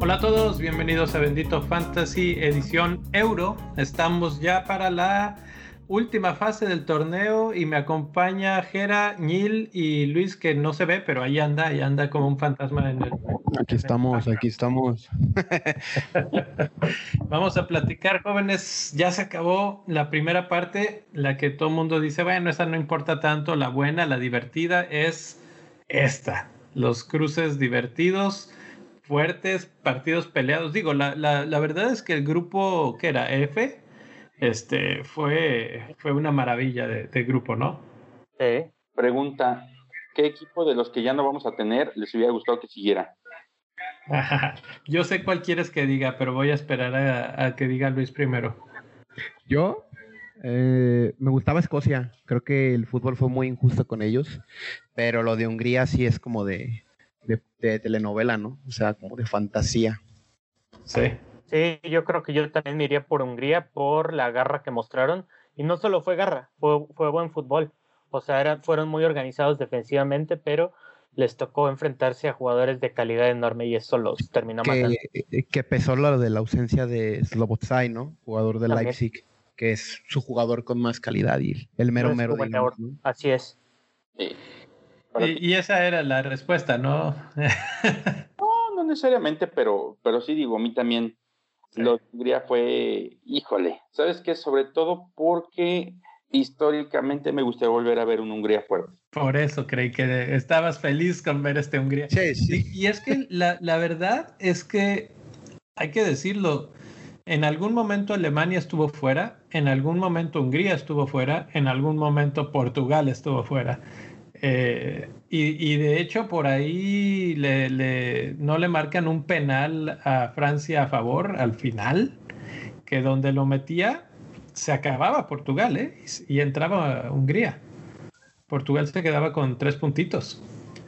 Hola a todos, bienvenidos a Bendito Fantasy edición Euro. Estamos ya para la última fase del torneo y me acompaña Jera, Nil y Luis que no se ve, pero ahí anda, ahí anda como un fantasma en el... Aquí estamos, aquí estamos. Vamos a platicar, jóvenes. Ya se acabó la primera parte, la que todo el mundo dice, bueno, esa no importa tanto, la buena, la divertida es esta. Los cruces divertidos fuertes, partidos peleados. Digo, la, la, la verdad es que el grupo que era F, este, fue, fue una maravilla de, de, grupo, ¿no? Sí. Pregunta, ¿qué equipo de los que ya no vamos a tener les hubiera gustado que siguiera? Yo sé cuál quieres que diga, pero voy a esperar a, a que diga Luis primero. Yo eh, me gustaba Escocia. Creo que el fútbol fue muy injusto con ellos, pero lo de Hungría sí es como de, de, de, telenovela, ¿no? O sea, como de fantasía. Sí. Sí, yo creo que yo también me iría por Hungría por la garra que mostraron. Y no solo fue garra, fue, fue buen fútbol. O sea, eran, fueron muy organizados defensivamente, pero les tocó enfrentarse a jugadores de calidad enorme y eso los terminó que, matando. Que pesó lo de la ausencia de Slobotsai, ¿no? Jugador de también. Leipzig, que es su jugador con más calidad y el mero no mero. Digamos, ¿no? Así es. Sí. Y, y, esa era la respuesta, ¿no? no, no necesariamente, pero, pero sí digo, a mí también sí. lo de Hungría fue, híjole, ¿sabes qué? Sobre todo porque históricamente me gustaría volver a ver un Hungría fuerte. Por eso creí que estabas feliz con ver este Hungría. Sí, sí. Y, y es que la, la verdad es que hay que decirlo, en algún momento Alemania estuvo fuera, en algún momento Hungría estuvo fuera, en algún momento Portugal estuvo fuera. Eh, y, y, de hecho por ahí le, le, no le marcan un penal a Francia a favor al final, que donde lo metía se acababa Portugal ¿eh? y, entraba Hungría. Portugal se quedaba con tres puntitos.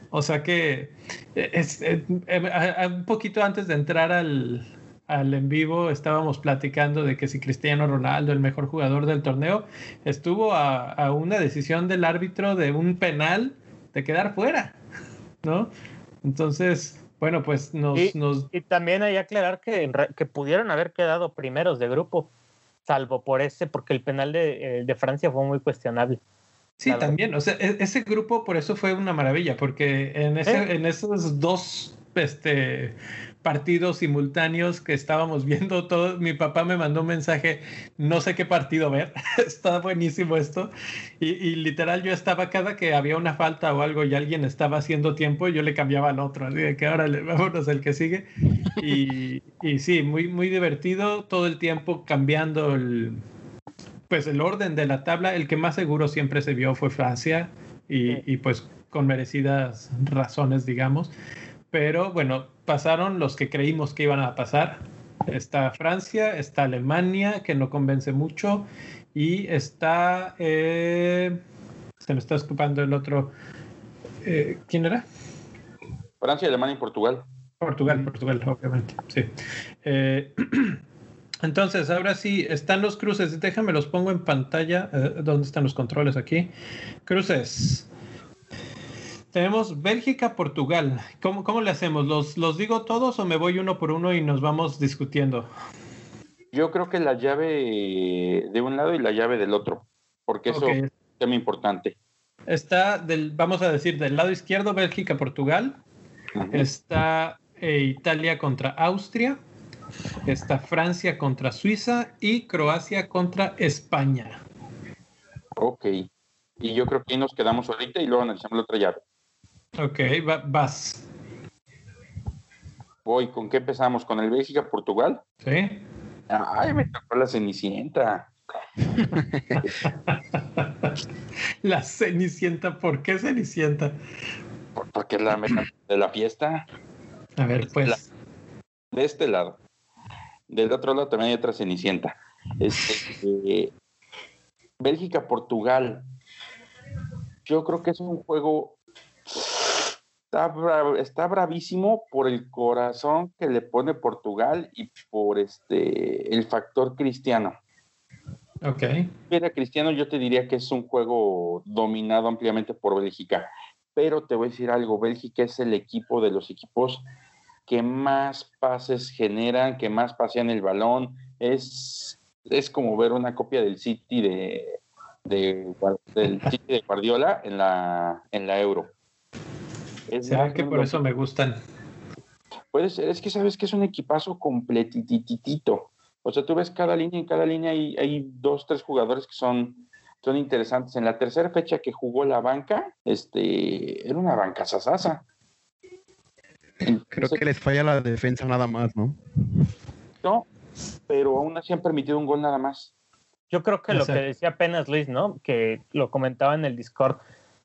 O sea que es, es, es, un poquito antes de entrar al, al en vivo estábamos platicando de que si Cristiano Ronaldo, el mejor jugador del torneo, estuvo a, una decisión del árbitro de un penal de quedar fuera, ¿no? Entonces, bueno, pues nos... Y, nos... y también hay que aclarar que, que, pudieron haber quedado primeros de grupo, salvo por ese, porque el penal de, de Francia fue muy cuestionable. Sí, también, o sea, ese grupo por eso fue una maravilla, porque en, ese, ¿Eh? en esos dos este, partidos simultáneos que estábamos viendo todo. Mi papá me mandó un mensaje, no sé qué partido ver, está buenísimo esto. Y, y, literal yo estaba cada que había una falta o algo y alguien estaba haciendo tiempo, yo le cambiaba al otro, así que ahora le, vámonos el que sigue. Y, y sí, muy, muy divertido, todo el tiempo cambiando el, pues el orden de la tabla. El que más seguro siempre se vio fue Francia y pues con merecidas razones, digamos pero bueno, pasaron los que creímos que iban a pasar. Está Francia, está Alemania, que no convence mucho, y está, eh, se me está escapando el otro, eh, ¿quién era? Francia, Alemania y Portugal. Portugal, Portugal, obviamente, sí. Eh, entonces, ahora sí, están los cruces, déjame los pongo en pantalla, eh, ¿dónde están los controles aquí? Cruces. Tenemos Bélgica, Portugal. ¿Cómo, ¿Cómo, le hacemos? ¿Los, ¿Los digo todos o me voy uno por uno y nos vamos discutiendo? Yo creo que la llave de un lado y la llave del otro, porque eso okay. es muy importante. Está, del, vamos a decir, del lado izquierdo Bélgica, Portugal. Uh -huh. Está eh, Italia contra Austria. Está Francia contra Suiza y Croacia contra España. Ok. Y yo creo que ahí nos quedamos ahorita y luego analizamos la otra llave. Ok, va, vas. Voy, ¿con qué empezamos? ¿Con el Bélgica-Portugal? Sí. Ay, me tocó la Cenicienta. la Cenicienta, ¿por qué Cenicienta? Porque es la meta de la fiesta. A ver, pues. La, de este lado. Del otro lado también hay otra Cenicienta. Este, Bélgica-Portugal. Yo creo que es un juego Está, bra está, bravísimo por el corazón que le pone Portugal y por este el factor cristiano. Ok. Mira, Cristiano, yo te diría que es un juego dominado ampliamente por Bélgica, pero te voy a decir algo, Bélgica es el equipo de los equipos que más pases generan, que más pasean el balón, es, es como ver una copia del City de, de, del City de Guardiola en la, en la Euro. Es ¿Será que por eso me gustan? Puede ser, es que sabes que es un equipazo completititito. O sea, tú ves cada línea, en cada línea hay, hay dos, tres jugadores que son, son interesantes. En la tercera fecha que jugó la banca, este, era una banca sasasa. Creo que les falla la defensa nada más, ¿no? No, pero aún así han permitido un gol nada más. Yo creo que lo que decía apenas Luis, ¿no? Que lo comentaba en el Discord.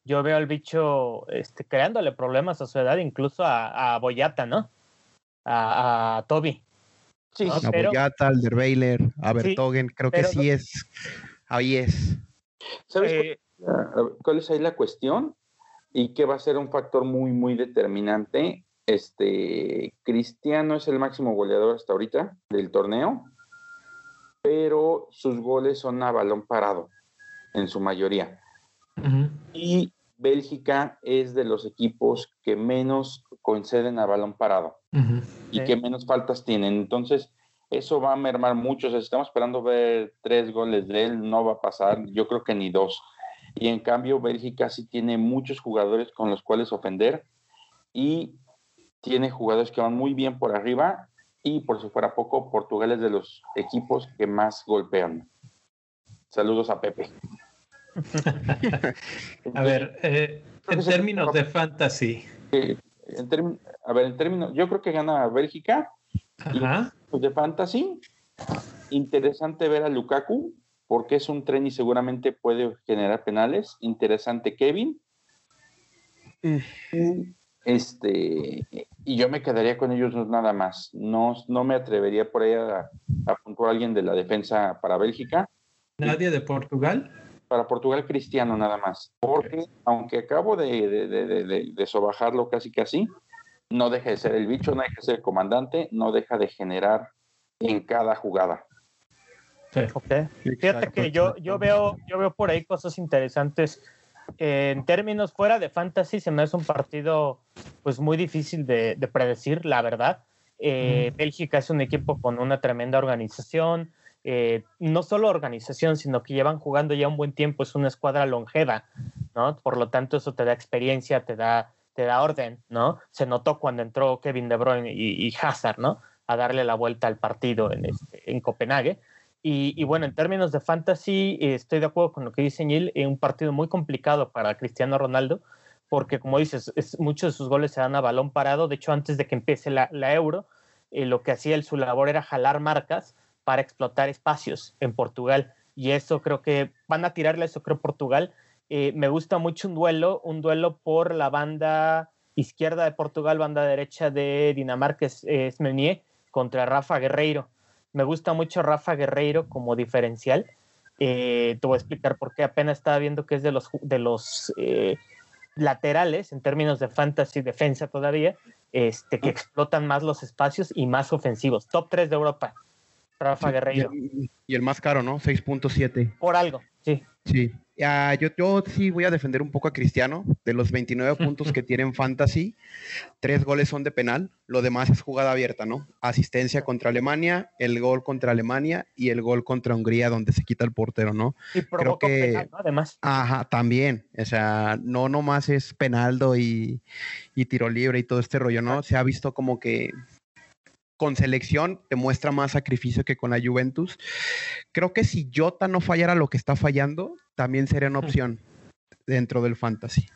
Yo veo al bicho este, creándole problemas a su edad, incluso a, Boyata, ¿no? A, Toby. Sí, A Boyata, al Derweiler, a Bertogen, creo que sí es. Ahí es. ¿Sabes eh, cuál es ahí la cuestión? Y que va a ser un factor muy, muy determinante. Este, Cristiano es el máximo goleador hasta ahorita del torneo pero sus goles son a balón parado, en su mayoría. Y Bélgica es de los equipos que menos conceden a balón parado y que menos faltas tienen. Entonces, eso va a mermar mucho. estamos esperando ver tres goles de él, no va a pasar, yo creo que ni dos. Y en cambio, Bélgica sí tiene muchos jugadores con los cuales ofender y tiene jugadores que van muy bien por arriba y por si fuera poco, Portugal es de los equipos que más golpean. Saludos a Pepe. a ver, eh, en términos de fantasy. a ver, en términos, yo creo que gana Bélgica. Ajá. de fantasy, interesante ver a Lukaku, porque es un tren y seguramente puede generar penales. Interesante Kevin. Mm. Este, y yo me quedaría con ellos nada más. No, no me atrevería por ahí a, a alguien de la defensa para Bélgica. ¿Nadie de Portugal? Para Portugal cristiano nada más. Porque aunque acabo de, de, de, sobajarlo casi casi, no deja de ser el bicho, no deja de ser el comandante, no deja de generar en cada jugada. Fíjate que yo, yo, veo, yo veo por ahí cosas interesantes en términos fuera de fantasy, se me hace un partido pues muy difícil de, predecir, la verdad. Eh, Bélgica es un equipo con una tremenda organización, eh, no solo organización, sino que llevan jugando ya un buen tiempo, es una escuadra longeva, ¿no? Por lo tanto, eso te da experiencia, te da, te da orden, ¿no? Se notó cuando entró Kevin De Bruyne y, y Hazard, ¿no? A darle la vuelta al partido en, este, en Copenhague. Y, bueno, en términos de fantasy, eh, estoy de acuerdo con lo que dice Neil, es un partido muy complicado para Cristiano Ronaldo, porque como dices, muchos de sus goles se dan a balón parado. De hecho, antes de que empiece la, Euro, eh, lo que hacía él, su labor era jalar marcas para explotar espacios en Portugal. Y eso creo que van a tirarle eso, creo, Portugal. Eh, me gusta mucho un duelo, un duelo por la banda izquierda de Portugal, banda derecha de Dinamarca, es, contra Rafa Guerreiro me gusta mucho Rafa Guerreiro como diferencial. Eh, te voy a explicar por qué. Apenas estaba viendo que es de los, de los eh, laterales, en términos de fantasy defensa todavía, este, que explotan más los espacios y más ofensivos. Top 3 de Europa. Rafa Guerreiro. Y el, más caro, ¿no? 6.7. Por algo, sí. Sí. yo, yo sí voy a defender un poco a Cristiano. De los 29 puntos que tiene en Fantasy, tres goles son de penal. Lo demás es jugada abierta, ¿no? Asistencia contra Alemania, el gol contra Alemania y el gol contra Hungría, donde se quita el portero, ¿no? Y Creo que, penal, ¿no? Además. Ajá, también. O sea, no nomás es penaldo y, y tiro libre y todo este rollo, ¿no? Se ha visto como que con selección demuestra más sacrificio que con la Juventus. Creo que si Jota no fallara lo que está fallando, también sería una opción dentro del fantasy.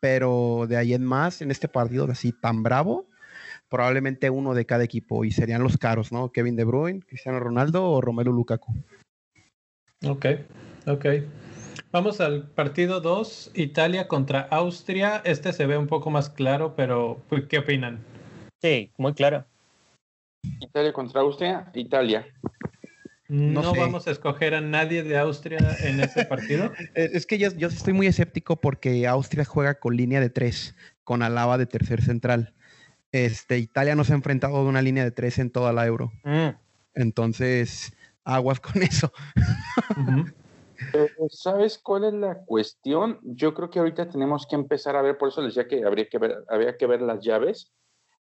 Pero de ahí en más, en este partido así tan bravo, probablemente uno de cada equipo y serían los caros, ¿no? Kevin De Bruyne, Cristiano Ronaldo o Romelu Lukaku. Ok, ok. Vamos al partido 2, Italia contra Austria. Este se ve un poco más claro, pero ¿qué opinan? Sí, muy claro. Italia contra Austria, Italia. No, vamos a escoger a nadie de Austria en ese partido. Eh, es que yo, estoy muy escéptico porque Austria juega con línea de tres, con Alaba de tercer central. Este, Italia no se ha enfrentado a una línea de tres en toda la Euro. Mm. Entonces, aguas con eso. ¿Sabes cuál es la cuestión? Yo creo que ahorita tenemos que empezar a ver, por eso les decía que habría que ver, habría que ver las llaves.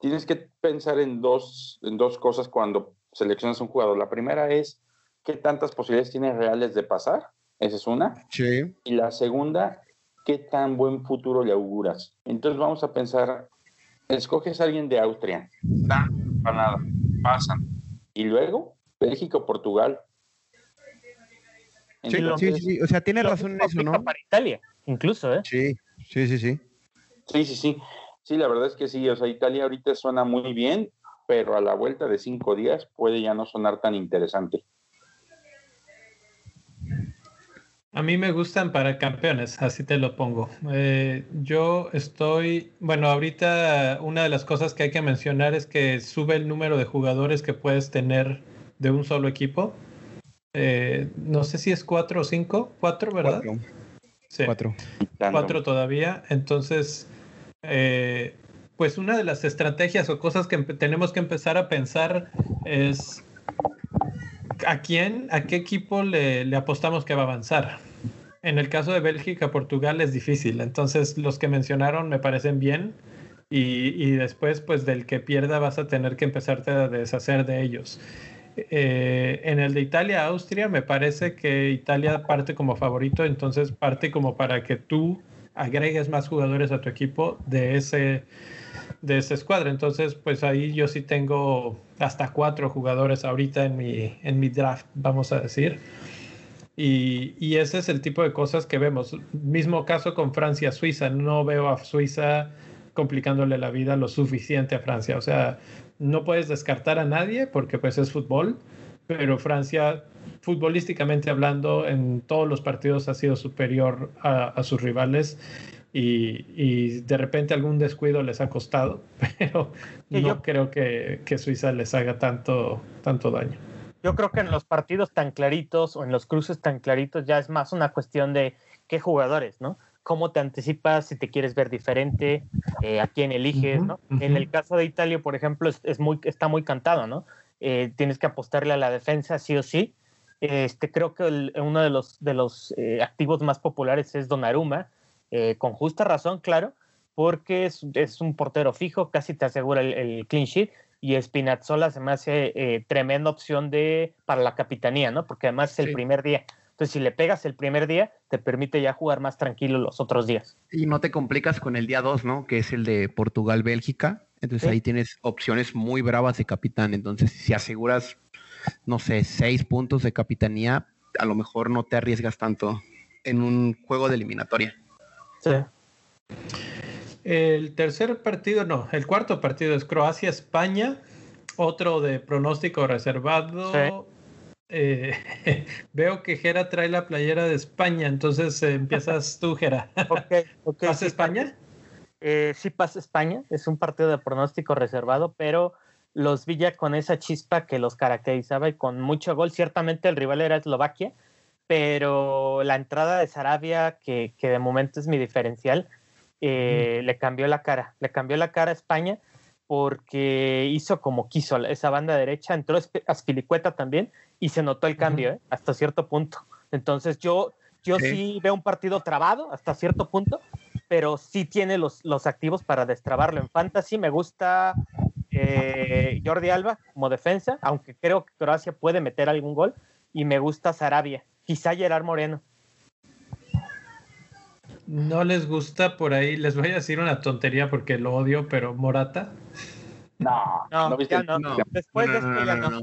Tienes que pensar en dos, en dos cosas cuando seleccionas un jugador. La primera es qué tantas posibilidades tienes reales de pasar. Esa es una. Sí. Y la segunda, qué tan buen futuro le auguras. Entonces vamos a pensar, escoges a alguien de Austria, da, para nada, pasan. Y luego, Bélgica Portugal. sí, sí, sí, o sea, tiene razón en eso, ¿no? Para Italia, incluso, ¿eh? Sí, sí, sí, sí. Sí, sí, sí. Sí, la verdad es que sí, o sea, Italia ahorita suena muy bien, pero a la vuelta de cinco días puede ya no sonar tan interesante. A mí me gustan para campeones, así te lo pongo. Eh, yo estoy, bueno, ahorita una de las cosas que hay que mencionar es que sube el número de jugadores que puedes tener de un solo equipo. Eh, no sé si es cuatro o cinco, cuatro, ¿verdad? Cuatro. Sí. Cuatro. Cuatro todavía. Entonces, eh, pues una de las estrategias o cosas que tenemos que empezar a pensar es ¿a quién, a qué equipo le, apostamos que va a avanzar? En el caso de Bélgica, Portugal es difícil. Entonces, los que mencionaron me parecen bien. Y, después, pues del que pierda, vas a tener que empezarte a deshacer de ellos. Eh, en el de Italia, Austria, me parece que Italia parte como favorito. Entonces, parte como para que tú agregues más jugadores a tu equipo de ese de esa escuadra. Entonces, pues ahí yo sí tengo hasta cuatro jugadores ahorita en mi, en mi draft, vamos a decir. Y, y, ese es el tipo de cosas que vemos. Mismo caso con Francia-Suiza. No veo a Suiza complicándole la vida lo suficiente a Francia. O sea, no puedes descartar a nadie porque pues es fútbol, pero Francia, futbolísticamente hablando, en todos los partidos ha sido superior a, a sus rivales y, y, de repente algún descuido les ha costado, pero no yo, creo que, que, Suiza les haga tanto, tanto daño. Yo creo que en los partidos tan claritos o en los cruces tan claritos ya es más una cuestión de qué jugadores, ¿no? Cómo te anticipas, si te quieres ver diferente, eh, a quién eliges, ¿no? Uh -huh. En el caso de Italia, por ejemplo, es, es muy, está muy cantado, ¿no? Eh, tienes que apostarle a la defensa sí o sí. Este, creo que el, uno de los, de los eh, activos más populares es Donnarumma, eh, con justa razón, claro, porque es, es, un portero fijo, casi te asegura el, el clean sheet, y Spinazzola se me hace eh, tremenda opción de, para la capitanía, ¿no? Porque además es el primer día. Entonces, si le pegas el primer día, te permite ya jugar más tranquilo los otros días. Y no te complicas con el día 2, ¿no? Que es el de Portugal-Bélgica. Entonces, ¿Sí? ahí tienes opciones muy bravas de capitán. Entonces, si aseguras, no sé, seis puntos de capitanía, a lo mejor no te arriesgas tanto en un juego de eliminatoria. Sí. El tercer partido, no, el cuarto partido es Croacia-España, otro de pronóstico reservado. Sí. Eh, veo que Jera trae la playera de España, entonces eh, empiezas tú, Jera. Okay, okay, ¿Pasa sí, España? Eh, sí pasa España, es un partido de pronóstico reservado, pero los vi ya con esa chispa que los caracterizaba y con mucho gol. Ciertamente el rival era Eslovaquia, pero la entrada de Sarabia, que, que de momento es mi diferencial, eh, mm. le cambió la cara, le cambió la cara a España porque hizo como quiso esa banda derecha, entró Aspilicueta también y se notó el cambio. ¿eh? hasta cierto punto. Entonces yo, yo sí. sí. veo un partido trabado hasta cierto punto, pero sí tiene los, los activos para destrabarlo. En fantasy me gusta eh, Jordi Alba como defensa, aunque creo que Croacia puede meter algún gol, y me gusta Sarabia, quizá Gerard Moreno. No les gusta por ahí, les voy a decir una tontería porque lo odio, pero Morata. No, no, no, ya no. no. Después no, de esto ya no.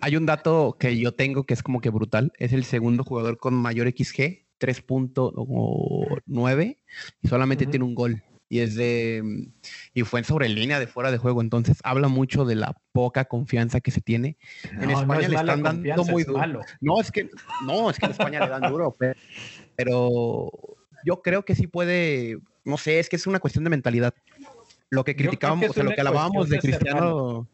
Hay un dato que yo tengo que es como que brutal. Es el segundo jugador con mayor XG, 3.9, y solamente uh -huh. tiene un gol. Y es de. Y fue sobre línea de fuera de juego. Entonces habla mucho de la poca confianza que se tiene. en España le están dando muy duro. Malo. No, es que. No, es que en España le dan duro. Pero, pero yo creo que sí puede, no sé, es que es una cuestión de mentalidad. Lo que criticábamos, o sea, lo que alabábamos de Cristiano.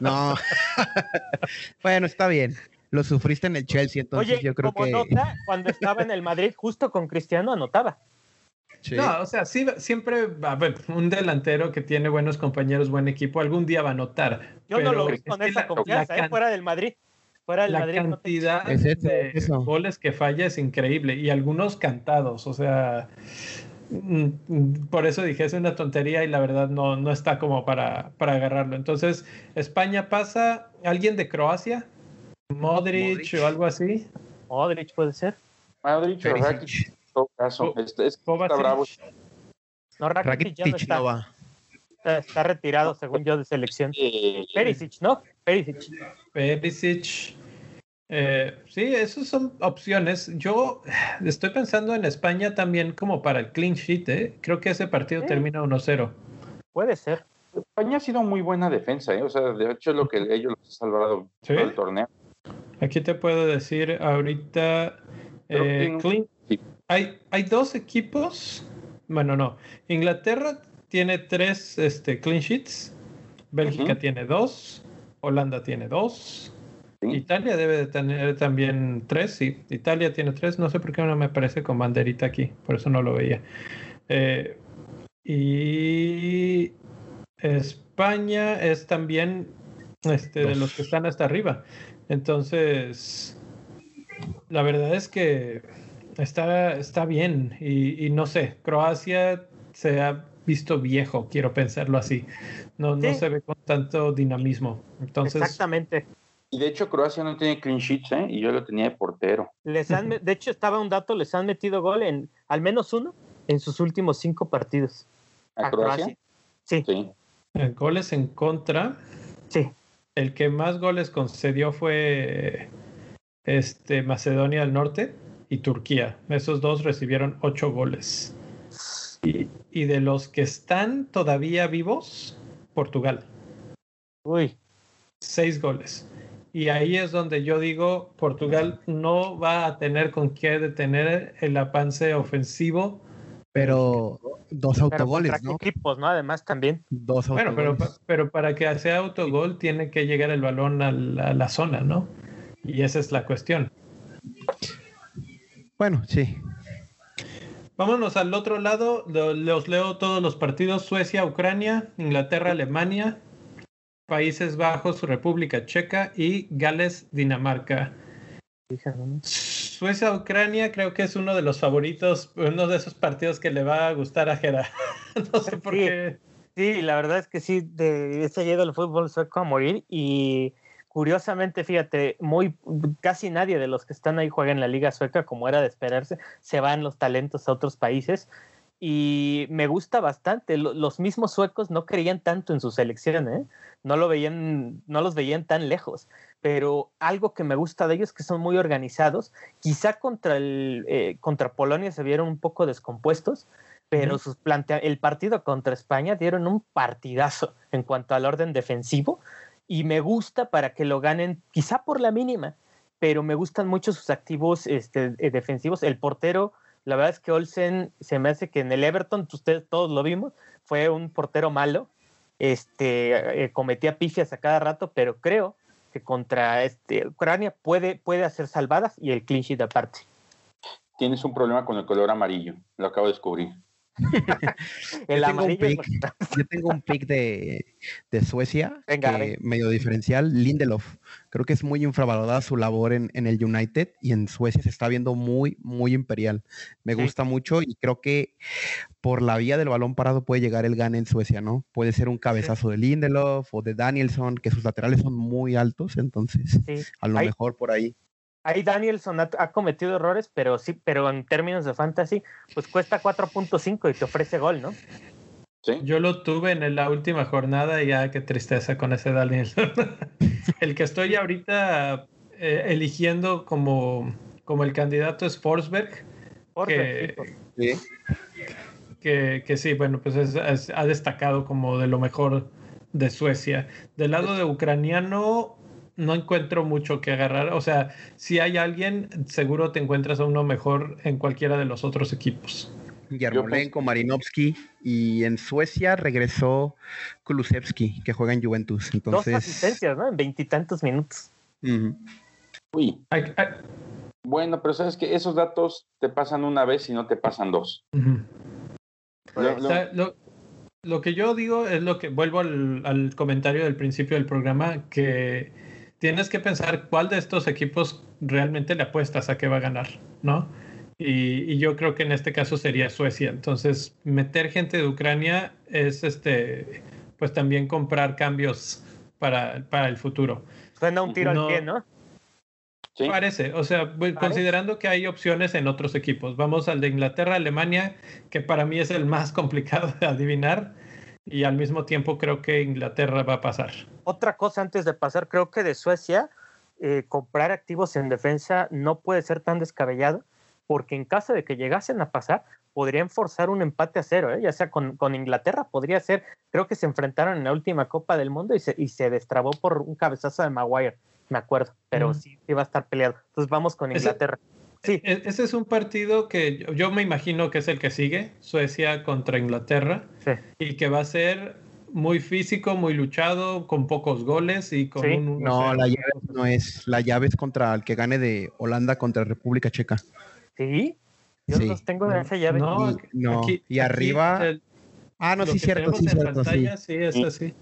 No. bueno, está bien. Lo sufriste en el Chelsea, entonces Oye, yo creo como que. Nota, cuando estaba en el Madrid, justo con Cristiano anotaba. Sí. No, o sea, sí, siempre a ver, un delantero que tiene buenos compañeros, buen equipo, algún día va a anotar. Yo no lo vi con esa la, confianza, la, ¿eh? fuera del Madrid. Fuera del la Madrid. no te- cantidad Es de eso. goles que falla es increíble y algunos cantados, o sea, por eso dije es una tontería y la verdad no, no está como para, para agarrarlo. Entonces, España pasa, ¿alguien de Croacia? Modric, Modric. o algo así. Modric puede ser. Madrid, Perisic. Rakitic, en todo caso. Este- es que está Kovacic. bravo. No, Rakitic ya no está. no va. Está, está retirado, según yo, de selección. Eh, Perisic, ¿no? Perisic. Perisic. Eh, sí, esas son opciones. Yo estoy pensando en España también como para el clean sheet. ¿eh? Creo que ese partido Sí. termina 1-0. Puede ser. España ha sido muy buena defensa, ¿eh? O sea, de hecho es lo que ellos los ha salvado ¿Sí? todo el torneo. Aquí te puedo decir ahorita. Eh, hay, hay dos equipos. Bueno, no. Inglaterra tiene tres este, clean sheets. Bélgica tiene dos. Holanda tiene dos. Sí. Italia debe de tener también tres. Sí, Italia tiene tres. No sé por qué no me aparece con banderita aquí. Por eso no lo veía. Eh, y España es también este, de los que están hasta arriba. Entonces, la verdad es que está, está bien. Y, y no sé, Croacia se ha visto viejo, quiero pensarlo así. No, no se ve con tanto dinamismo. Entonces, Exactamente. Y de hecho Croacia no tiene clean sheets, ¿eh? Y yo lo tenía de portero. Les han, de hecho, estaba un dato, les han metido gol en al menos uno en sus últimos cinco partidos. ¿A, Croacia? Sí, Sí. eh, goles en contra. sí. El que más goles concedió fue este, Macedonia del Norte y Turquía. Esos dos recibieron ocho goles. Y, y de los que están todavía vivos, Portugal, Uy, seis goles. Y ahí es donde yo digo, Portugal no va a tener con qué detener el avance ofensivo. Pero dos autogoles, ¿no? equipos, ¿no? Además también. Dos Bueno, pero, autogoles. pero para que sea autogol tiene que llegar el balón a la, a la zona, ¿no? Y esa es la cuestión. Bueno, sí. Vámonos al otro lado. lo- Los leo todos los partidos. Suecia, Ucrania, Inglaterra, Alemania, Países Bajos, República Checa y Gales, Dinamarca. Fíjate, ¿no? Suecia, Ucrania creo que es uno de los favoritos, uno de esos partidos que le va a gustar a Jera. no sé por Sí. qué. Sí, la verdad es que sí, de, he seguido el fútbol sueco a morir y curiosamente, fíjate, muy casi nadie de los que están ahí juega en la liga sueca, como era de esperarse, se van los talentos a otros países y me gusta bastante. Lo- Los mismos suecos no creían tanto en su selección, ¿eh? no lo veían, no los veían tan lejos. Pero algo que me gusta de ellos es que son muy organizados. Quizá contra el eh, contra Polonia se vieron un poco descompuestos, pero Ujú. sus plantea el partido contra España dieron un partidazo en cuanto al orden defensivo y me gusta para que lo ganen quizá por la mínima, pero me gustan mucho sus activos este, eh, defensivos. El portero, la verdad es que Olsen se me hace que en el Everton, ustedes todos lo vimos, fue un portero malo, este, eh, cometía pifias a cada rato, pero creo que contra este, Ucrania puede, puede hacer salvadas y el clean sheet aparte. Tienes un problema con el color amarillo. Lo acabo de descubrir. El tengo pick. bastante- Yo tengo un pick de, de Suecia, Venga, que venga. medio diferencial, Lindelof. Creo que es muy infravalorada su labor en, en el United y en Suecia se está viendo muy, muy imperial. Me Sí. gusta mucho y creo que por la vía del balón parado puede llegar el gane en Suecia, ¿no? Puede ser un cabezazo de Lindelof o de Danielson, que sus laterales son muy altos, entonces sí. a lo mejor por ahí. Ahí Danielson ha, ha cometido errores, pero sí, pero en términos de fantasy, pues cuesta 4.5 y te ofrece gol, ¿no? ¿Sí? Yo lo tuve en la última jornada y ya qué tristeza con ese Daniel. el que estoy ahorita eh, eligiendo como, como el candidato es Forsberg, Porque, que, sí, Sí. que, que sí, bueno, pues es- es- ha destacado como de lo mejor de Suecia. Del lado de ucraniano no encuentro mucho que agarrar. O sea, si hay alguien, seguro te encuentras a uno mejor en cualquiera de los otros equipos. Yarmolenko, Marinovsky y en Suecia regresó Kulusevski, que juega en Juventus. dos Entonces, asistencias, ¿no? En veintitantos minutos. ujú. Uy. Bueno, pero sabes que esos datos te pasan una vez y no te pasan dos. Lo- O sea, lo, lo que yo digo es lo que vuelvo al, al comentario del principio del programa, que tienes que pensar cuál de estos equipos realmente le apuestas a que va a ganar, ¿no? Y, yo creo que en este caso sería Suecia. Entonces, meter gente de Ucrania es este, pues también comprar cambios para, para el futuro. Suena un tiro al pie, ¿no? ¿Sí? Parece, o sea, considerando que hay opciones en otros equipos. Vamos al de Inglaterra, Alemania, que para mí es el más complicado de adivinar y al mismo tiempo creo que Inglaterra va a pasar. Otra cosa antes de pasar, creo que de Suecia, eh, comprar activos en defensa no puede ser tan descabellado, porque en caso de que llegasen a pasar, podrían forzar un empate a cero, ¿eh? ya sea con, con, Inglaterra, podría ser, creo que se enfrentaron en la última Copa del Mundo y se, y se destrabó por un cabezazo de Maguire me acuerdo, pero sí, sí va a estar peleado. Entonces vamos con Inglaterra. Sí. E-, ese es un partido que yo, me imagino que es el que sigue, Suecia contra Inglaterra, y que va a ser muy físico, muy luchado, con pocos goles y con un... No, la llave no es, la llave es contra el que gane de Holanda contra República Checa. ¿Sí? Yo los tengo en esa llave. No, no. y arriba... ah, no, sí, cierto, sí, cierto. sí, es así.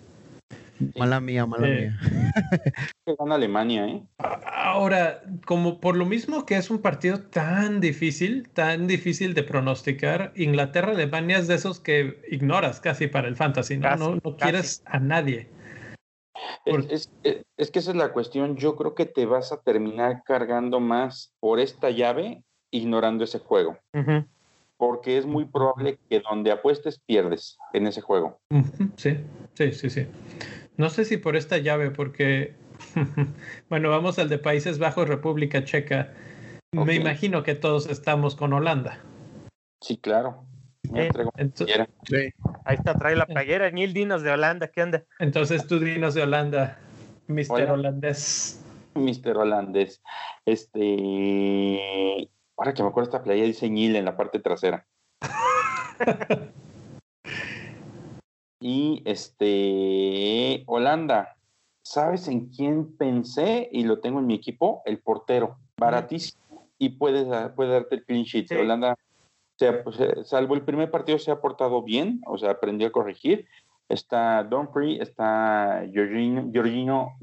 Mala mía, mala mía. que gana Alemania, ¿eh? Ahora, como por lo mismo que es un partido tan difícil, tan difícil de pronosticar, Inglaterra-Alemania es de esos que ignoras casi para el fantasy, ¿no? no, quieres a nadie. Es, es, que esa es la cuestión. Yo creo que te vas a terminar cargando más por esta llave ignorando ese juego. Porque es muy probable que donde apuestes pierdes en ese juego. Sí, sí, sí, sí. No sé si por esta llave, porque, bueno, vamos al de Países Bajos, República Checa. Me imagino que todos estamos con Holanda. Sí, claro. Ahí está, trae la playera. Neil, dinos de Holanda, ¿qué onda? Entonces tú dinos de Holanda, Mr. Holandés. Mr. Holandés. Este. Ahora que me acuerdo, esta playa dice Neil en la parte trasera. Y este, Holanda, ¿sabes en quién pensé? Y lo tengo en mi equipo, el portero, baratísimo, y puede, puede darte el clean sheet. Holanda, pues, eh, salvo el primer partido, se ha portado bien, o sea, aprendió a corregir. Está Dumfrey, está Giorgino, Giorgino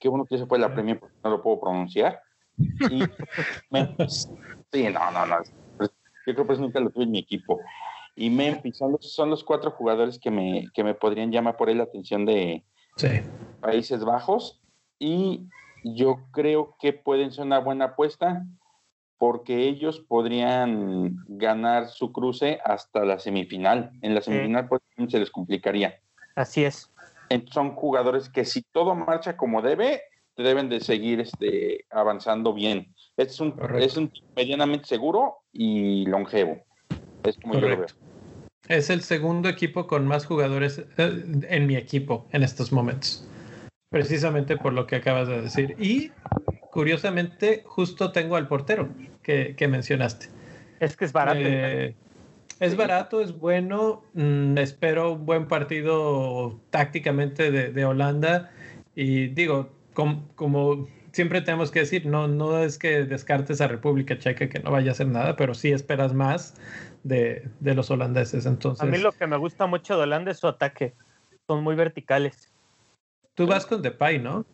Qué bueno que se fue la premia porque no lo puedo pronunciar. Y sí, no, no, no. Yo creo que nunca lo tuve en mi equipo y Memphis. Son los, son los cuatro jugadores que me, que me podrían llamar por ahí la atención de Países Bajos. Y yo creo que pueden ser una buena apuesta porque ellos podrían ganar su cruce hasta la semifinal. En la semifinal pues, se les complicaría. Así es. son jugadores que si todo marcha como debe, deben de seguir este, avanzando bien. Es un, es un medianamente seguro y longevo. Es como yo lo veo. Es el segundo equipo con más jugadores eh, en mi equipo en estos momentos. Precisamente por lo que acabas de decir. Y curiosamente, justo tengo al portero que, mencionaste. Es que es barato. Eh, es barato, es bueno. Mm, espero un buen partido tácticamente de, Holanda. Y digo, como siempre tenemos que decir, no, no es que descartes a República Checa que no vaya a hacer nada, pero sí esperas más de, los holandeses. Entonces, a mí lo que me gusta mucho de Holanda es su ataque. Son muy verticales. Tú vas con Depay, ¿no?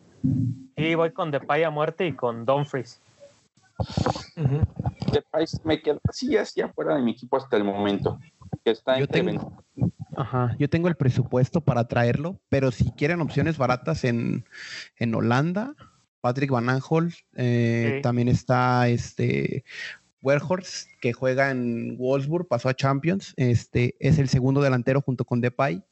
Sí, voy con Depay a muerte y con Dumfries. Depay me queda así, así afuera de mi equipo hasta el momento. Que está yo, tengo, ajá, yo tengo el presupuesto para traerlo, pero si quieren opciones baratas en, en Holanda, Patrick Van Aanholt, eh, también está este Werhorst, que juega en Wolfsburg, pasó a Champions, este, es el segundo delantero junto con Depay,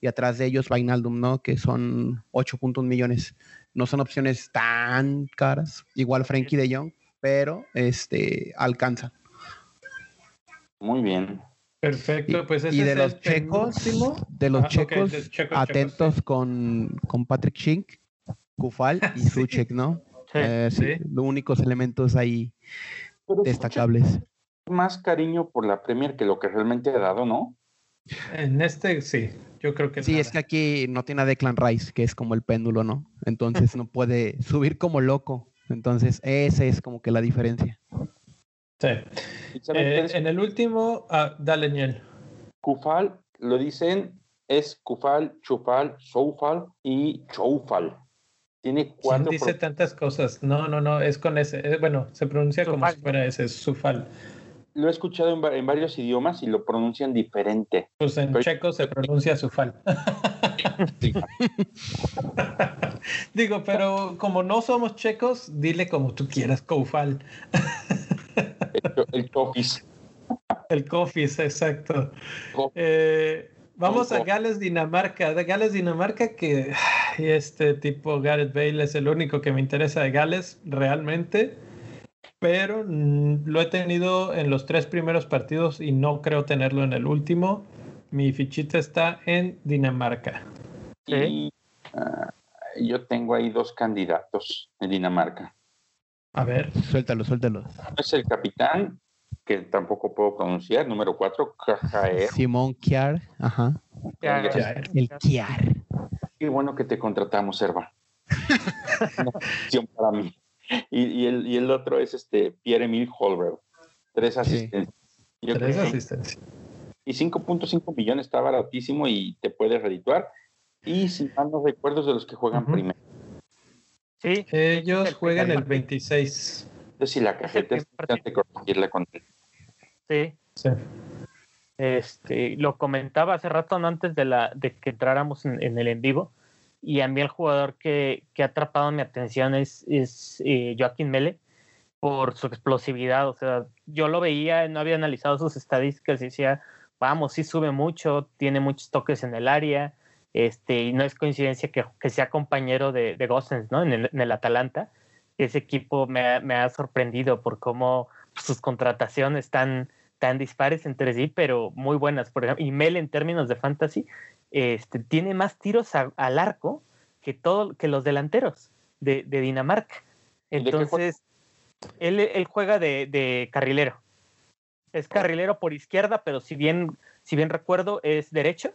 y atrás de ellos Vainaldum, ¿no? Que son 8.1 millones. No son opciones tan caras, igual Frankie de Jong, pero este, alcanza. Muy bien. Perfecto, pues ese y de los checos, de los checos, atentos con, con Patrick Schink, Kufal y Suchek, ¿no? Eh, sí, Los únicos elementos ahí destacables. Más cariño por la Premier que lo que realmente ha dado, ¿no? En este sí, yo creo que sí. es que aquí no tiene a Declan Rice, que es como el péndulo, ¿no? Entonces no puede subir como loco. Entonces, esa es como que la diferencia. Sí. Eh, en el último, ah, dale, Niel. Kufal, lo dicen, es Kufal, Chufal, Soufal y Choufal. Tiene cuatro. dice tantas cosas? No, no, no, es con ese. Eh, bueno, se pronuncia como si fuera ese, Sufal. Lo he escuchado en, varios idiomas y lo pronuncian diferente. Pues en checo se pronuncia Sufal. Digo, pero como no somos checos, dile como tú quieras, Koufal. el, Cofis. El Cofis, exacto. Eh, vamos a Gales, Dinamarca. De Gales, Dinamarca, que este tipo Gareth Bale es el único que me interesa de Gales realmente. Pero lo he tenido en los tres primeros partidos y no creo tenerlo en el último. Mi fichita está en Dinamarca. Sí. Ah, yo tengo ahí dos candidatos en Dinamarca. A ver. Suéltalo, suéltalo. Es el capitán, que tampoco puedo pronunciar, número cuatro, Simon Simón Kiar. Ajá. El Kiar. Qué bueno que te contratamos, Serva. para mí. Y, el, otro es este Pierre-Emile Holbrook. Tres asistencias. Tres asistencias. Y 5.5 millones está baratísimo y te puede redituar. Y si mal no recuerdo de los que juegan primero. Sí. Ellos juegan el 26. Entonces, si la cajeta es importante corregirla con él. Sí. Sí. Este, lo comentaba hace rato antes de, la, de que entráramos en, el en vivo. Y a mí el jugador que, que ha atrapado mi atención es, es eh, Joaquín Mele por su explosividad. O sea, yo lo veía, no había analizado sus estadísticas y decía, vamos, sí sube mucho, tiene muchos toques en el área, este, y no es coincidencia que, que sea compañero de, de Gossens, ¿no? En el, en el, Atalanta. Ese equipo me, me, ha sorprendido por cómo sus contrataciones están tan dispares entre sí, pero muy buenas. Por ejemplo, y Mel en términos de fantasy, este, tiene más tiros al arco que, todo, que los delanteros de, de Dinamarca. Entonces, él, él, juega de, de, carrilero. Es carrilero por izquierda, pero si bien, si bien recuerdo, es derecho.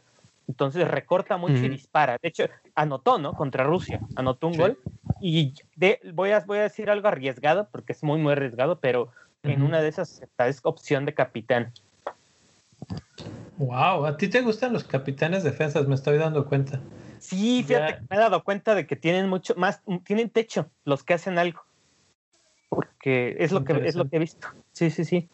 Entonces recorta mucho y dispara. De hecho, anotó, ¿no? Contra Rusia. Anotó un gol. Y de, voy, a, voy a decir algo arriesgado, porque es muy, muy arriesgado, pero en una de esas es opción de capitán. Wow, ¿a ti te gustan los capitanes defensas? Me estoy dando cuenta. Sí, fíjate, me he dado cuenta de que tienen mucho más, tienen techo los que hacen algo. Porque es lo que es lo que he visto. Sí, sí, sí.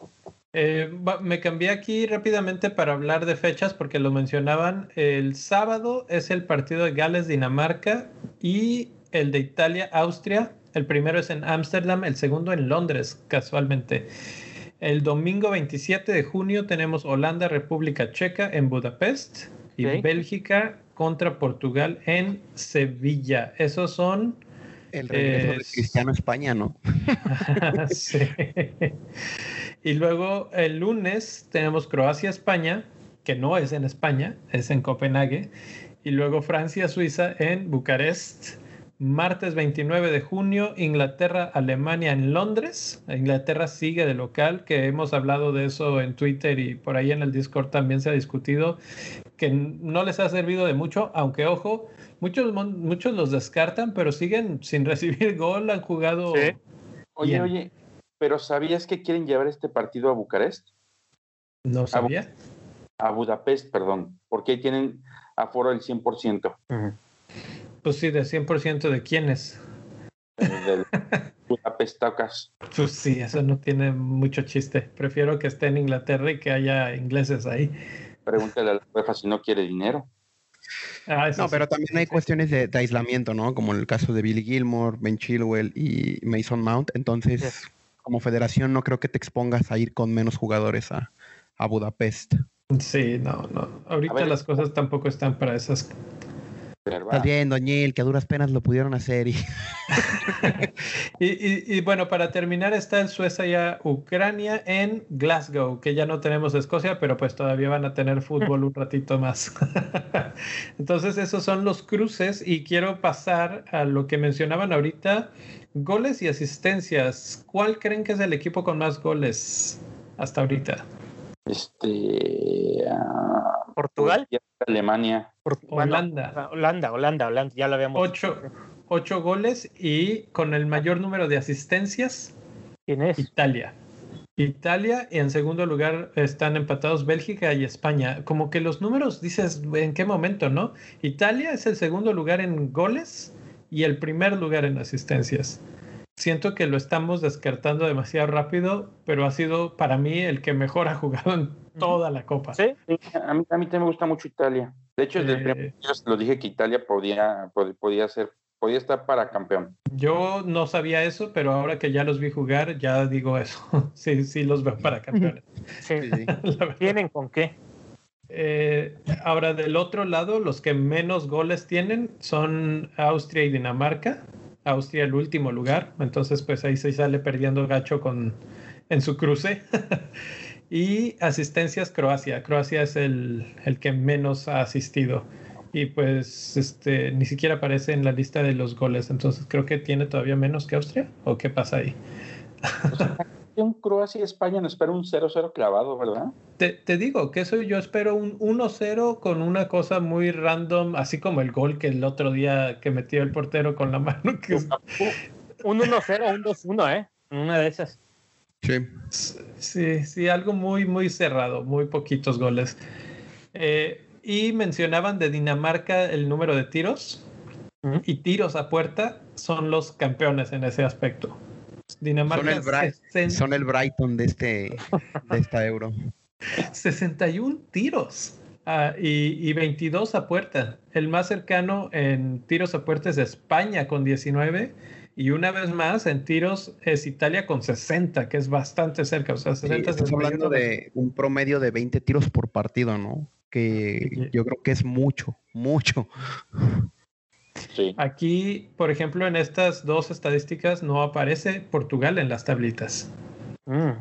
Eh, me cambié aquí rápidamente para hablar de fechas porque lo mencionaban. El sábado es el partido de Gales-Dinamarca y el de Italia-Austria. El primero es en Ámsterdam, el segundo en Londres, casualmente. El domingo 27 de junio tenemos Holanda-República Checa en Budapest y Bélgica contra Portugal en Sevilla. Esos son el regreso de Cristiano España, ¿no? sí. Y luego el lunes tenemos Croacia-España, que no es en España, es en Copenhague. Y luego Francia-Suiza en Bucarest. Martes 29 de junio, Inglaterra-Alemania en Londres. Inglaterra sigue de local, que hemos hablado de eso en Twitter y por ahí en el Discord también se ha discutido, que no les ha servido de mucho, aunque ojo, Muchos, muchos los descartan, pero siguen sin recibir gol, han jugado. Oye, oye, pero ¿sabías que quieren llevar este partido a Bucarest? No sabía. A, Budapest, perdón, porque ahí tienen aforo del 100%. Pues sí, de 100% de quiénes. Del Budapest Tocas. Pues sí, eso no tiene mucho chiste. Prefiero que esté en Inglaterra y que haya ingleses ahí. Pregúntale a la jefa si no quiere dinero. Ah, no, pero también hay cuestiones de, aislamiento, ¿no? Como en el caso de Billy Gilmore, Ben Chilwell y Mason Mount. Entonces, como federación, no creo que te expongas a ir con menos jugadores a, Budapest. Sí, no, no. Ahorita las cosas tampoco están para esas Estás viendo, Ñil, que a duras penas lo pudieron hacer. Y... y, bueno, para terminar está el Suecia Ucrania en Glasgow, que ya no tenemos Escocia, pero pues todavía van a tener fútbol un ratito más. Entonces esos son los cruces y quiero pasar a lo que mencionaban ahorita, goles y asistencias. ¿Cuál creen que es el equipo con más goles hasta ahorita? Este... Ah, Portugal. Alemania. Holanda. Holanda, Holanda, Holanda, ya lo habíamos. Ocho, ocho goles y con el mayor número de asistencias. ¿Quién es? Italia. Italia y en segundo lugar están empatados Bélgica y España. Como que los números dices, ¿en qué momento, no? Italia es el segundo lugar en goles y el primer lugar en asistencias. Siento que lo estamos descartando demasiado rápido, pero ha sido para mí el que mejor ha jugado en toda la Copa. Sí, a mí, a mí también me gusta mucho Italia. De hecho, desde el primer Eh, lo dije que Italia podía, pod- podía ser, podía estar para campeón. Yo no sabía eso, pero ahora que ya los vi jugar, ya digo eso. sí, sí los veo para campeones. Sí. ¿Tienen con qué? Eh, ahora, del otro lado, los que menos goles tienen son Austria y Dinamarca. Austria el último lugar, entonces pues ahí se sale perdiendo gacho con, en su cruce. y asistencias Croacia. Croacia es el, el que menos ha asistido. Y pues este, ni siquiera aparece en la lista de los goles, entonces creo que tiene todavía menos que Austria. ¿O qué pasa ahí? Un Croacia y España nos espera un 0-0 clavado, ¿verdad? Te, te digo que eso yo espero un 1-0 con una cosa muy random, así como el gol que el otro día que metió el portero con la mano. Que Un 1-0, un 2-1, ¿eh? Una de esas. Sí. sí, sí, algo muy, muy cerrado, muy poquitos goles. Eh, y mencionaban de Dinamarca el número de tiros y tiros a puerta son los campeones en ese aspecto. Dinamarca Son el, son el Brighton de este de esta euro. 61 tiros ah, y, y 22 a puerta. El más cercano en tiros a puerta es España con 19 y una vez más en tiros es Italia con 60, que es bastante cerca. O sea, Sí, 60 estás hablando 61, de un promedio de 20 tiros por partido, ¿no? Que Sí. yo creo que es mucho, mucho. Sí. Aquí, por ejemplo, en estas dos estadísticas no aparece Portugal en las tablitas. Mm.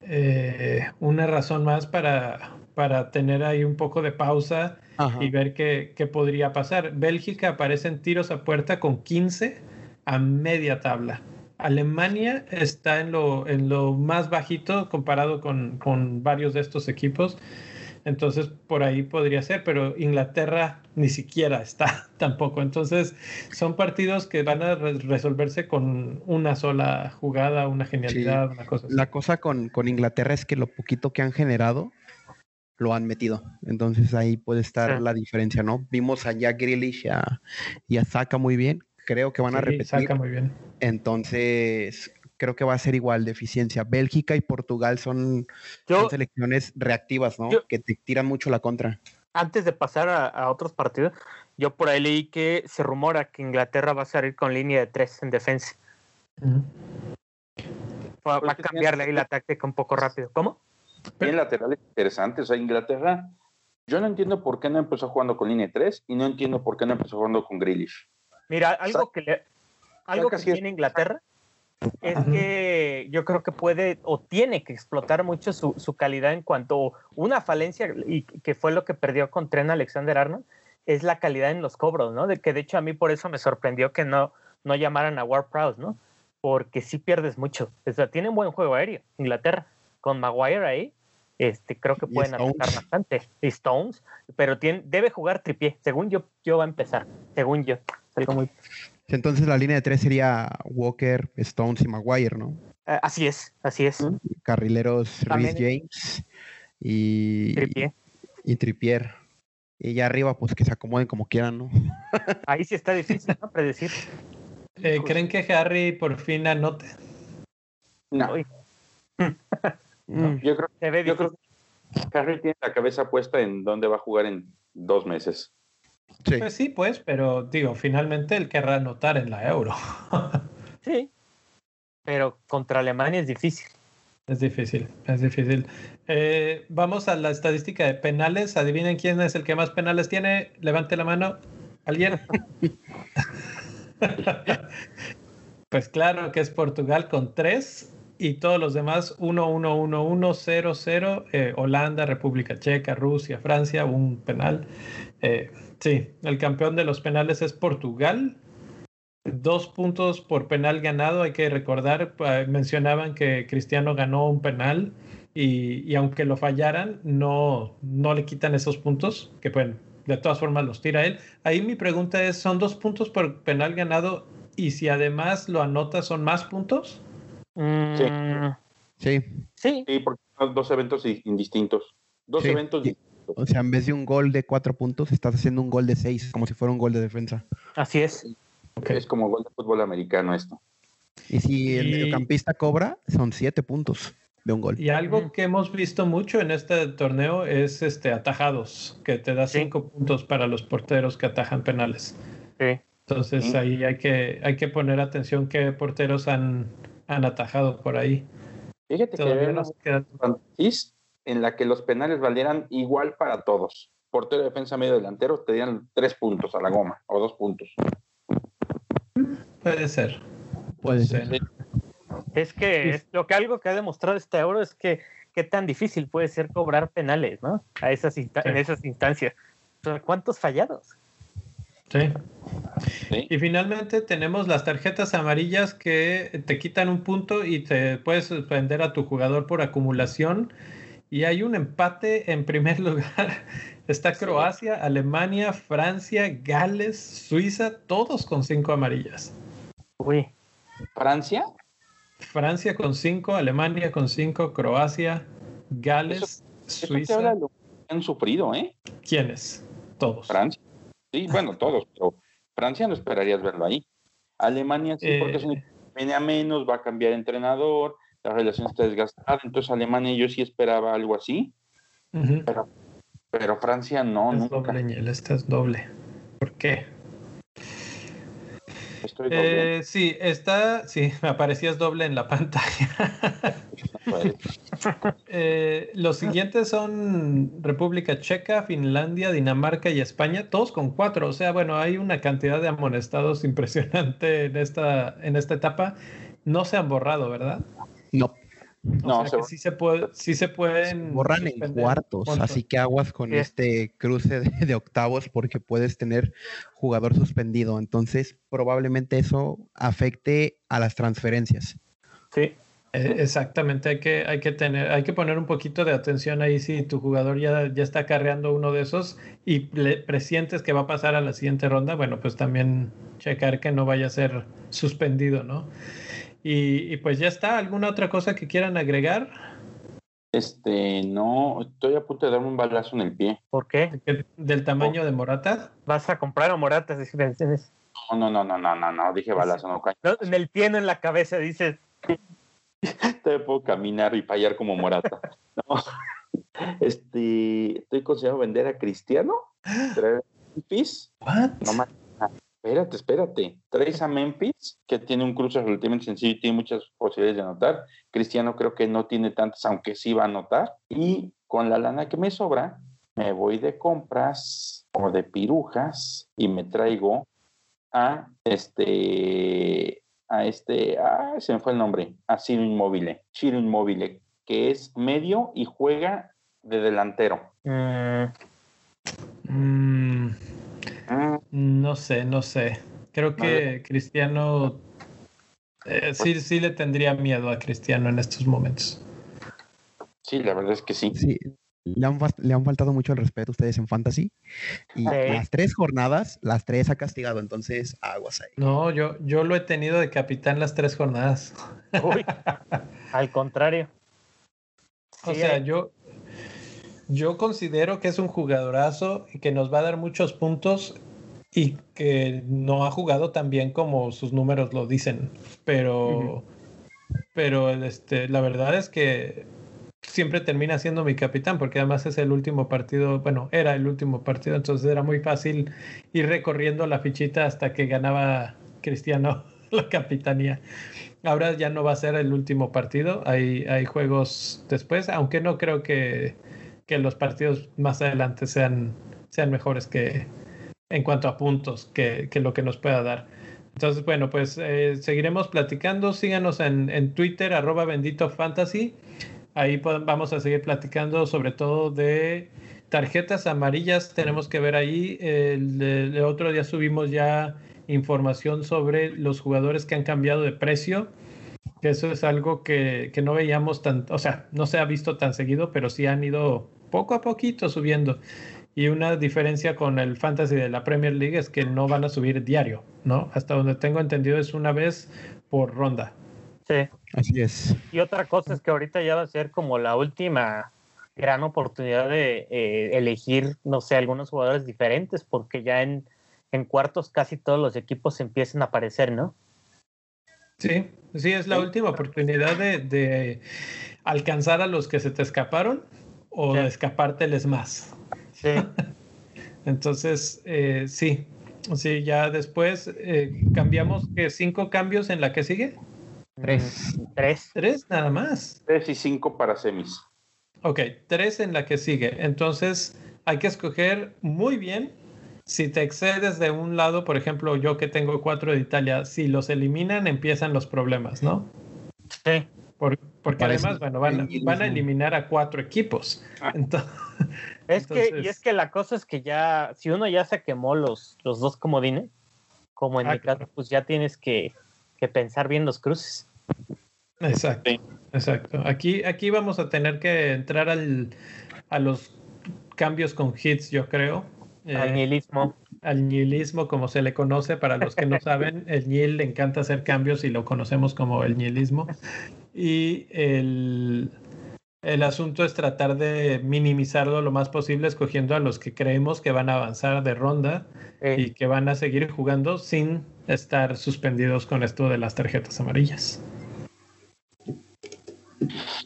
Eh, una razón más para, para tener ahí un poco de pausa Ajá. y ver qué, qué podría pasar. Bélgica aparece en tiros a puerta con 15 a media tabla. Alemania está en lo, en lo más bajito comparado con, con varios de estos equipos. Entonces, por ahí podría ser, pero Inglaterra ni siquiera está tampoco. Entonces, son partidos que van a re- resolverse con una sola jugada, una genialidad, una cosa así. La cosa con, con Inglaterra es que lo poquito que han generado lo han metido. Entonces ahí puede estar Sí. la diferencia, ¿no? Vimos a Jack Grealish y a, y a Saka muy bien. Creo que van a repetir. saca muy bien. Entonces, creo que va a ser igual de eficiencia. Bélgica y Portugal son, Yo, son selecciones reactivas, ¿no? yo- que te tiran mucho la contra. antes de pasar a, a otros partidos, yo por ahí leí que se rumora que Inglaterra va a salir con línea de tres en defensa. Ujú. Va, va a cambiarle ahí la táctica un poco rápido. ¿Cómo? Tiene laterales interesantes. O sea, Inglaterra, yo no entiendo por qué no empezó jugando con línea 3 y no entiendo por qué no empezó jugando con Grealish. Mira, algo que le, algo que Saka sí es- tiene Inglaterra es que yo creo que puede o tiene que explotar mucho su, su calidad en cuanto una falencia y que fue lo que perdió con Tren Alexander Arnold es la calidad en los cobros, ¿no? De que de hecho a mí por eso me sorprendió que no no llamaran a Ward Prowse, ¿no? Porque sí pierdes mucho. O sea, tienen buen juego aéreo Inglaterra con Maguire ahí. Este, creo que pueden atacar bastante. Y Stones, pero tiene, debe jugar tripié. Según yo, yo va a empezar. Según yo. Algo muy Entonces la línea de tres sería Walker, Stones y Maguire, ¿no? Ah, así es, así es. Carrileros Rhys James y, Tripié. y Trippier. Y ya arriba, pues que se acomoden como quieran, ¿no? Ahí sí está difícil, ¿no? Predecir. Eh, ¿Creen que Harry por fin anote? No, Mm, yo creo que Harry tiene la cabeza puesta en dónde va a jugar en dos meses. Sí. Pues sí, pues, pero digo, finalmente él querrá anotar en la Euro. Sí. Pero contra Alemania es difícil. es difícil, es difícil. Eh, vamos a la estadística de penales. Adivinen quién es el que más penales tiene. Levante la mano. ¿Alguien? pues claro que es Portugal con tres y todos los demás 1, 1, 1, 1, 0, 0. eh, Holanda, República Checa, Rusia, Francia, un penal. Eh, sí, el campeón de los penales es Portugal. Dos puntos por penal ganado, hay que recordar, mencionaban que Cristiano ganó un penal y, y aunque lo fallaran, no, no le quitan esos puntos, que bueno, de todas formas los tira él. Ahí mi pregunta es, ¿son dos puntos por penal ganado y si además lo anota son más puntos? Mm, Sí. sí, Sí, porque son dos eventos di- indistintos. Dos Sí. eventos Sí. distintos. O sea, en vez de un gol de cuatro puntos, estás haciendo un gol de seis, como si fuera un gol de defensa. así es. Es como gol de fútbol americano esto. Y si el mediocampista cobra, son siete puntos de un gol. Y algo que hemos visto mucho en este torneo es este atajados, que te da cinco puntos para los porteros que atajan penales. Sí. Entonces ahí hay que, hay que poner atención qué porteros han, han atajado por ahí. Fíjate que nos queda... en la que los penales valieran igual para todos. Portero, defensa, medio delantero, te dieran tres puntos a la goma o dos puntos. Puede ser. Puede ser. Es que es lo que algo que ha demostrado este euro es que qué tan difícil puede ser cobrar penales, ¿no? A esas en esas instancias. ¿Cuántos fallados? Sí. Y finalmente tenemos las tarjetas amarillas que te quitan un punto y te puedes suspender a tu jugador por acumulación. Y hay un empate en primer lugar. Está Croacia, Alemania, Francia, Gales, Suiza, todos con cinco amarillas. Uy. ¿Francia? Francia con cinco, Alemania con cinco, Croacia, Gales, Suiza. han sufrido, ¿eh? ¿Quiénes? Todos. Francia. Sí, bueno, todos, pero Francia no esperarías verlo ahí. Alemania sí, porque eh, viene a menos, va a cambiar entrenador, la relación está desgastada, entonces Alemania yo sí esperaba algo así, pero, pero, Francia no. Es doble, esta es doble. ¿Por qué? Estoy doble. Eh, sí, está, sí, me aparecías doble en la pantalla. Eh, los siguientes son República Checa, Finlandia, Dinamarca y España, todos con cuatro. O sea, bueno, hay una cantidad de amonestados impresionante en esta, en esta etapa. No se han borrado, ¿verdad? No. No, sea sí se puede, sí se pueden borran en cuartos, así que aguas con este cruce de, octavos porque puedes tener jugador suspendido, entonces probablemente eso afecte a las transferencias. Sí, eh, exactamente, hay que, hay que tener, hay que poner un poquito de atención ahí si tu jugador ya, ya está carreando uno de esos y presientes que va a pasar a la siguiente ronda, bueno, pues también checar que no vaya a ser suspendido, ¿no? Y, pues ya está, ¿alguna otra cosa que quieran agregar? Este, no, estoy a punto de darme un balazo en el pie. ¿Por qué? ¿Del tamaño de Morata? ¿Vas a comprar a Morata? No, no, no, no, no, no, no, dije balazo, no, En el pie, no en la cabeza, dices. Te puedo caminar y fallar como Morata. No. Este, estoy considerando vender a Cristiano. Memphis. No espérate, espérate. Traes a Memphis, que tiene un cruce relativamente sencillo y tiene muchas posibilidades de anotar. Cristiano creo que no tiene tantas, aunque sí va a anotar. Y con la lana que me sobra, me voy de compras o de pirujas y me traigo a este a este, ah, se me fue el nombre, a Ciro Inmóvil, Ciro Inmóvil, que es medio y juega de delantero. Mm. Mm. Ah. No sé, no sé. Creo que Cristiano eh, sí, sí le tendría miedo a Cristiano en estos momentos. Sí, la verdad es que sí. Sí, le han, faltado mucho el respeto a ustedes en Fantasy. Y las tres jornadas, las tres ha castigado, entonces aguas ahí. No, yo, yo lo he tenido de capitán las tres jornadas. Uy, al contrario. o sea, yo, yo considero que es un jugadorazo y que nos va a dar muchos puntos y que no ha jugado tan bien como sus números lo dicen. Pero, pero este, la verdad es que siempre termina siendo mi capitán, porque además es el último partido, bueno, era el último partido, entonces era muy fácil ir recorriendo la fichita hasta que ganaba Cristiano la capitanía. Ahora ya no va a ser el último partido, hay, hay juegos después, aunque no creo que, que los partidos más adelante sean, sean mejores que en cuanto a puntos que, lo que nos pueda dar. Entonces, bueno, pues eh, seguiremos platicando. Síganos en, Twitter, arroba bendito fantasy. Ahí vamos a seguir platicando sobre todo de tarjetas amarillas. Tenemos que ver ahí. El, otro día subimos ya información sobre los jugadores que han cambiado de precio. Que eso es algo que, que no veíamos tan, o sea, no se ha visto tan seguido, pero sí han ido poco a poquito subiendo. Y una diferencia con el fantasy de la Premier League es que no van a subir diario, ¿no? Hasta donde tengo entendido es una vez por ronda. Sí. Así es. Y otra cosa es que ahorita ya va a ser como la última gran oportunidad de eh, elegir, no sé, algunos jugadores diferentes, porque ya en, en cuartos casi todos los equipos empiezan a aparecer, ¿no? Sí, sí, es la última oportunidad de, alcanzar a los que se te escaparon o de escapárteles más. Sí. Entonces, eh, sí, sí, ya después eh, cambiamos que cinco cambios en la que sigue. Tres. Tres. Tres nada más. Tres y cinco para semis. Ok, tres en la que sigue. Entonces, hay que escoger muy bien. Si te excedes de un lado, por ejemplo, yo que tengo cuatro de Italia, si los eliminan, empiezan los problemas, ¿no? Sí. Porque además, bueno, van, van, a eliminar a cuatro equipos. Ah. Entonces, es que, y es que la cosa es que ya, si uno ya se quemó los, los dos comodines, como en ah, mi caso, pues ya tienes que, que pensar bien los cruces. Exacto, exacto. Aquí, aquí vamos a tener que entrar al, a los cambios con hits, yo creo. Al eh, nihilismo. Al nihilismo, como se le conoce, para los que no saben, el nihil le encanta hacer cambios y lo conocemos como el nihilismo. Y el, el asunto es tratar de minimizarlo lo más posible, escogiendo a los que creemos que van a avanzar de ronda y que van a seguir jugando sin estar suspendidos con esto de las tarjetas amarillas.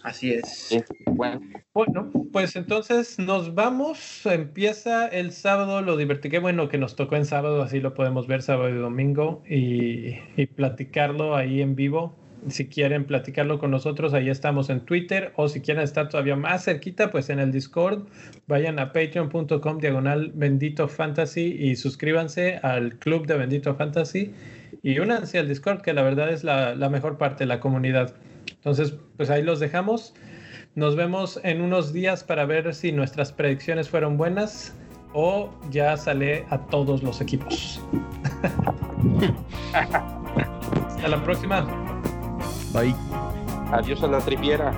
Así es. Bueno. bueno, pues entonces nos vamos. Empieza el sábado. Lo divertí. Qué bueno que nos tocó en sábado, así lo podemos ver sábado y domingo y, y platicarlo ahí en vivo. Si quieren platicarlo con nosotros, ahí estamos en Twitter. O si quieren estar todavía más cerquita, pues en el Discord, vayan a patreon.com diagonal bendito fantasy y suscríbanse al club de bendito fantasy y únanse al Discord, que la verdad es la, la mejor parte de la comunidad. Entonces, pues ahí los dejamos. Nos vemos en unos días para ver si nuestras predicciones fueron buenas o ya sale a todos los equipos. Hasta la próxima. Bye. Adiós a la tripiera.